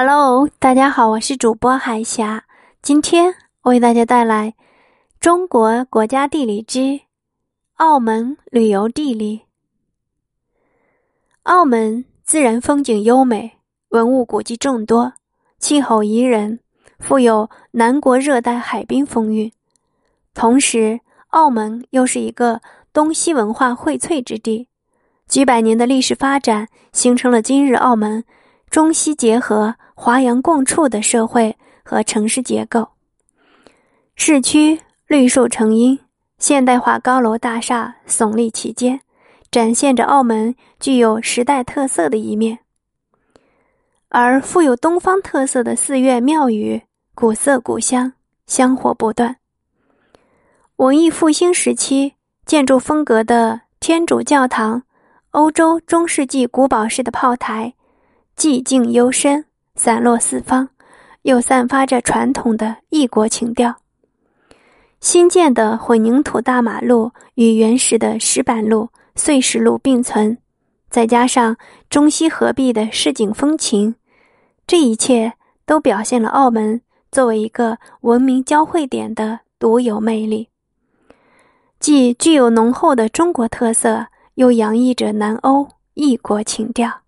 Hello，大家好，我是主播海霞。今天为大家带来《中国国家地理之澳门旅游地理》。澳门自然风景优美，文物古迹众多，气候宜人，富有南国热带海滨风韵。同时，澳门又是一个东西文化荟萃之地，几百年的历史发展形成了今日澳门。中西结合、华洋共处的社会和城市结构。市区绿树成荫，现代化高楼大厦耸立其间，展现着澳门具有时代特色的一面。而富有东方特色的寺院庙宇、古色古香，香火不断。文艺复兴时期建筑风格的天主教堂，欧洲中世纪古堡式的炮台。寂静幽深，散落四方，又散发着传统的异国情调。新建的混凝土大马路与原始的石板路、碎石路并存，再加上中西合璧的市井风情，这一切都表现了澳门作为一个文明交汇点的独有魅力，既具有浓厚的中国特色，又洋溢着南欧异国情调。